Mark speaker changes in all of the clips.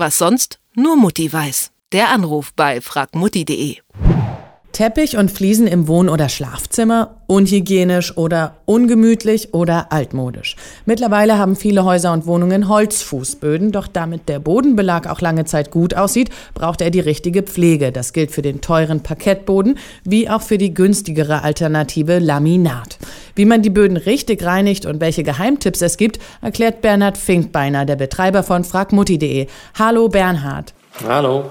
Speaker 1: Was sonst nur Mutti weiß. Der Anruf bei fragmutti.de.
Speaker 2: Teppich und Fliesen im Wohn- oder Schlafzimmer, unhygienisch oder ungemütlich oder altmodisch. Mittlerweile haben viele Häuser und Wohnungen Holzfußböden, doch damit der Bodenbelag auch lange Zeit gut aussieht, braucht er die richtige Pflege. Das gilt für den teuren Parkettboden wie auch für die günstigere Alternative Laminat. Wie man die Böden richtig reinigt und welche Geheimtipps es gibt, erklärt Bernhard Finkbeiner, der Betreiber von fragmutti.de. Hallo Bernhard.
Speaker 3: Hallo.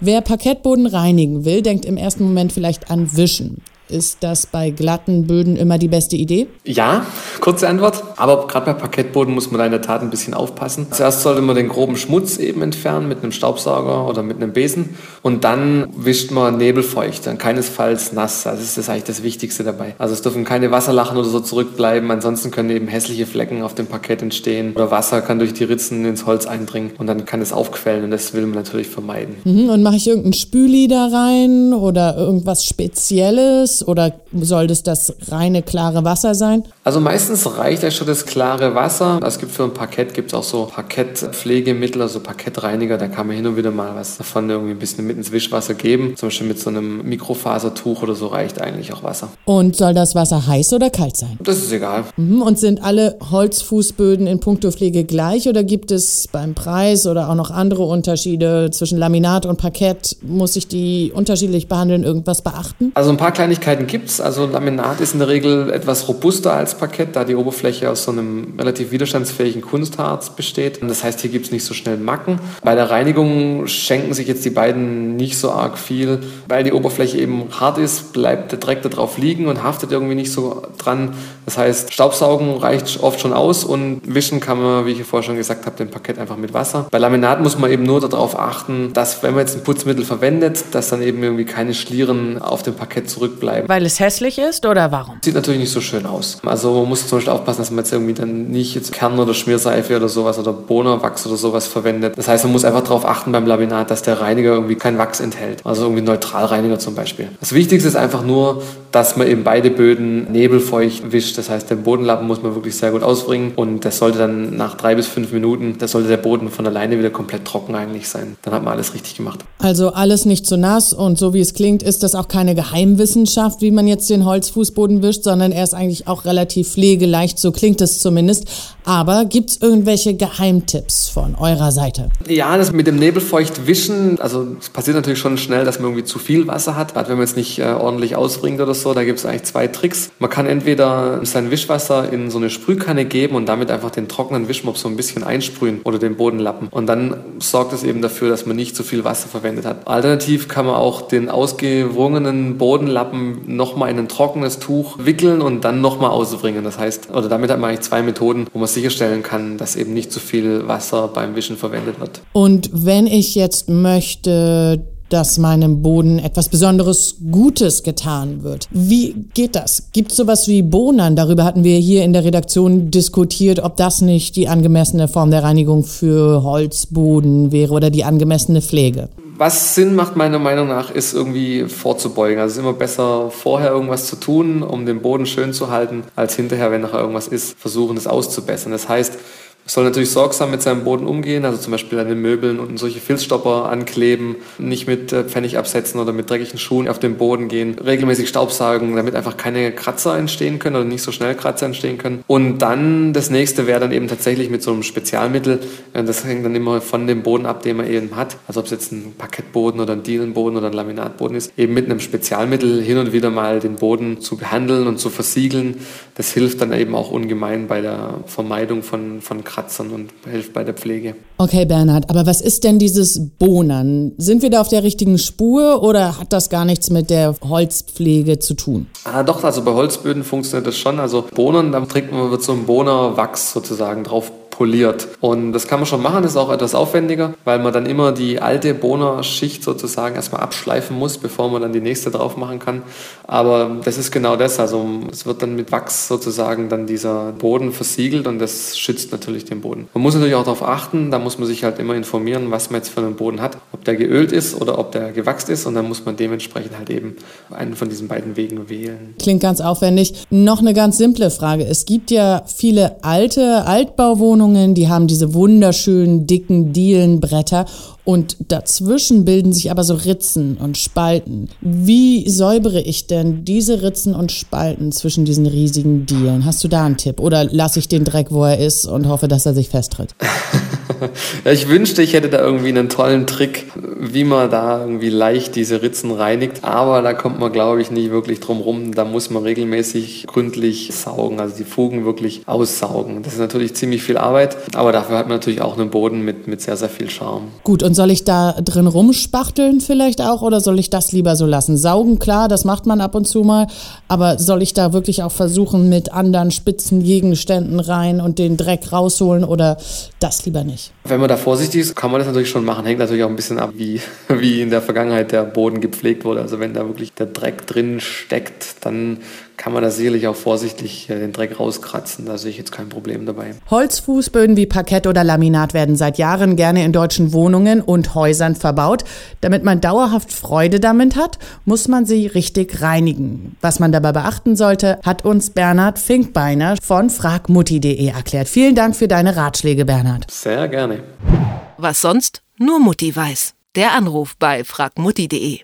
Speaker 2: Wer Parkettboden reinigen will, denkt im ersten Moment vielleicht an Wischen. Ist das bei glatten Böden immer die beste Idee?
Speaker 3: Ja, kurze Antwort. Aber gerade bei Parkettboden muss man da in der Tat ein bisschen aufpassen. Zuerst sollte man den groben Schmutz eben entfernen mit einem Staubsauger oder mit einem Besen. Und dann wischt man nebelfeucht, dann keinesfalls nass. Also das ist eigentlich das Wichtigste dabei. Also es dürfen keine Wasserlachen oder so zurückbleiben. Ansonsten können eben hässliche Flecken auf dem Parkett entstehen. Oder Wasser kann durch die Ritzen ins Holz eindringen. Und dann kann es aufquellen. Und das will man natürlich vermeiden.
Speaker 2: Mhm, und mache ich irgendein Spüli da rein oder irgendwas Spezielles? Oder soll das das reine, klare Wasser sein?
Speaker 3: Also meistens reicht ja schon das klare Wasser. Es gibt für ein Parkett gibt es auch so Parkettpflegemittel, also Parkettreiniger. Da kann man hin und wieder mal was davon irgendwie ein bisschen mit ins Wischwasser geben. Zum Beispiel mit so einem Mikrofasertuch oder so reicht eigentlich auch Wasser.
Speaker 2: Und soll das Wasser heiß oder kalt sein?
Speaker 3: Das ist egal.
Speaker 2: Mhm. Und sind alle Holzfußböden in puncto Pflege gleich oder gibt es beim Preis oder auch noch andere Unterschiede zwischen Laminat und Parkett? Muss ich die unterschiedlich behandeln? Irgendwas beachten?
Speaker 3: Also ein paar Kleinigkeiten gibt es. Also Laminat ist in der Regel etwas robuster als Parkett, da die Oberfläche aus so einem relativ widerstandsfähigen Kunstharz besteht. Das heißt, hier gibt es nicht so schnell Macken. Bei der Reinigung schenken sich jetzt die beiden nicht so arg viel, weil die Oberfläche eben hart ist, bleibt der Dreck da drauf liegen und haftet irgendwie nicht so dran. Das heißt, Staubsaugen reicht oft schon aus und wischen kann man, wie ich vorher schon gesagt habe, den Parkett einfach mit Wasser. Bei Laminat muss man eben nur darauf achten, dass wenn man jetzt ein Putzmittel verwendet, dass dann eben irgendwie keine Schlieren auf dem Parkett zurückbleiben bleiben.
Speaker 2: Weil es hässlich ist oder warum?
Speaker 3: Sieht natürlich nicht so schön aus. Also man muss zum Beispiel aufpassen, dass man jetzt irgendwie dann nicht jetzt Kern- oder Schmierseife oder sowas oder Bohnerwachs oder sowas verwendet. Das heißt, man muss einfach darauf achten beim Laminat, dass der Reiniger irgendwie kein Wachs enthält. Also irgendwie Neutralreiniger zum Beispiel. Das Wichtigste ist einfach nur, dass man eben beide Böden nebelfeucht wischt. Das heißt, den Bodenlappen muss man wirklich sehr gut ausbringen und das sollte dann nach drei bis fünf Minuten, da sollte der Boden von alleine wieder komplett trocken eigentlich sein. Dann hat man alles richtig gemacht.
Speaker 2: Also alles nicht zu nass und so wie es klingt, ist das auch keine Geheimwissenschaft Wissenschaft, wie man jetzt den Holzfußboden wischt, sondern er ist eigentlich auch relativ pflegeleicht, so klingt es zumindest. Aber gibt es irgendwelche Geheimtipps von eurer Seite?
Speaker 3: Ja, das mit dem Nebelfeucht wischen, also es passiert natürlich schon schnell, dass man irgendwie zu viel Wasser hat. Gerade wenn man es nicht äh, ordentlich ausbringt oder so, da gibt es eigentlich zwei Tricks. Man kann entweder sein Wischwasser in so eine Sprühkanne geben und damit einfach den trockenen Wischmopp so ein bisschen einsprühen oder den Bodenlappen. Und dann sorgt es eben dafür, dass man nicht zu viel Wasser verwendet hat. Alternativ kann man auch den ausgewrungenen Bodenlappen nochmal in ein trockenes Tuch wickeln und dann nochmal ausbringen. Das heißt, oder damit hat man eigentlich zwei Methoden, wo man sicherstellen kann, dass eben nicht zu viel Wasser beim Wischen verwendet wird.
Speaker 2: Und wenn ich jetzt möchte, dass meinem Boden etwas Besonderes Gutes getan wird. Wie geht das? Gibt es sowas wie Bohnen? Darüber hatten wir hier in der Redaktion diskutiert, ob das nicht die angemessene Form der Reinigung für Holzboden wäre oder die angemessene Pflege.
Speaker 3: Was Sinn macht, meiner Meinung nach, ist irgendwie vorzubeugen. Also es ist immer besser, vorher irgendwas zu tun, um den Boden schön zu halten, als hinterher, wenn nachher irgendwas ist, versuchen, es auszubessern. Das heißt, soll natürlich sorgsam mit seinem Boden umgehen, also zum Beispiel an den Möbeln und solche Filzstopper ankleben, nicht mit äh, Pfennig absetzen oder mit dreckigen Schuhen auf den Boden gehen, regelmäßig Staubsaugen, damit einfach keine Kratzer entstehen können oder nicht so schnell Kratzer entstehen können. Und dann das nächste wäre dann eben tatsächlich mit so einem Spezialmittel, äh, das hängt dann immer von dem Boden ab, den man eben hat, also ob es jetzt ein Parkettboden oder ein Dielenboden oder ein Laminatboden ist, eben mit einem Spezialmittel hin und wieder mal den Boden zu behandeln und zu versiegeln. Das hilft dann eben auch ungemein bei der Vermeidung von, von Kratzern Kratzern und hilft bei der Pflege.
Speaker 2: Okay, Bernhard, aber was ist denn dieses Bohnen? Sind wir da auf der richtigen Spur oder hat das gar nichts mit der Holzpflege zu tun?
Speaker 3: Ah, doch, also bei Holzböden funktioniert das schon. Also Bohnen, da trinkt man, wird so ein Bohnerwachs sozusagen drauf poliert. Und das kann man schon machen, ist auch etwas aufwendiger, weil man dann immer die alte Bohnerschicht sozusagen erstmal abschleifen muss, bevor man dann die nächste drauf machen kann. Aber das ist genau das. Also es wird dann mit Wachs sozusagen dann dieser Boden versiegelt und das schützt natürlich den Boden. Man muss natürlich auch darauf achten, da muss man sich halt immer informieren, was man jetzt für einen Boden hat. Ob der geölt ist oder ob der gewachst ist und dann muss man dementsprechend halt eben einen von diesen beiden Wegen wählen.
Speaker 2: Klingt ganz aufwendig. Noch eine ganz simple Frage. Es gibt ja viele alte Altbauwohnungen, die haben diese wunderschönen dicken Dielenbretter und dazwischen bilden sich aber so Ritzen und Spalten. Wie säubere ich denn diese Ritzen und Spalten zwischen diesen riesigen Dielen? Hast du da einen Tipp? Oder lasse ich den Dreck, wo er ist und hoffe, dass er sich festtritt?
Speaker 3: ich wünschte, ich hätte da irgendwie einen tollen Trick, wie man da irgendwie leicht diese Ritzen reinigt. Aber da kommt man, glaube ich, nicht wirklich drum rum. Da muss man regelmäßig gründlich saugen, also die Fugen wirklich aussaugen. Das ist natürlich ziemlich viel Arbeit, aber dafür hat man natürlich auch einen Boden mit, mit sehr, sehr viel Charme.
Speaker 2: Gut, und soll ich da drin rumspachteln vielleicht auch oder soll ich das lieber so lassen? Saugen, klar, das macht man ab und zu mal, aber soll ich da wirklich auch versuchen, mit anderen spitzen Gegenständen rein und den Dreck rausholen oder das lieber nicht?
Speaker 3: Wenn man da vorsichtig ist, kann man das natürlich schon machen. Hängt natürlich auch ein bisschen ab, wie, wie in der Vergangenheit der Boden gepflegt wurde. Also wenn da wirklich der Dreck drin steckt, dann kann man da sicherlich auch vorsichtig äh, den Dreck rauskratzen. Da sehe ich jetzt kein Problem dabei.
Speaker 2: Holzfußböden wie Parkett oder Laminat werden seit Jahren gerne in deutschen Wohnungen und Häusern verbaut. Damit man dauerhaft Freude damit hat, muss man sie richtig reinigen. Was man dabei beachten sollte, hat uns Bernhard Finkbeiner von fragmutti.de erklärt. Vielen Dank für deine Ratschläge, Bernhard.
Speaker 3: Sehr gerne.
Speaker 1: Was sonst? Nur Mutti weiß. Der Anruf bei fragmutti.de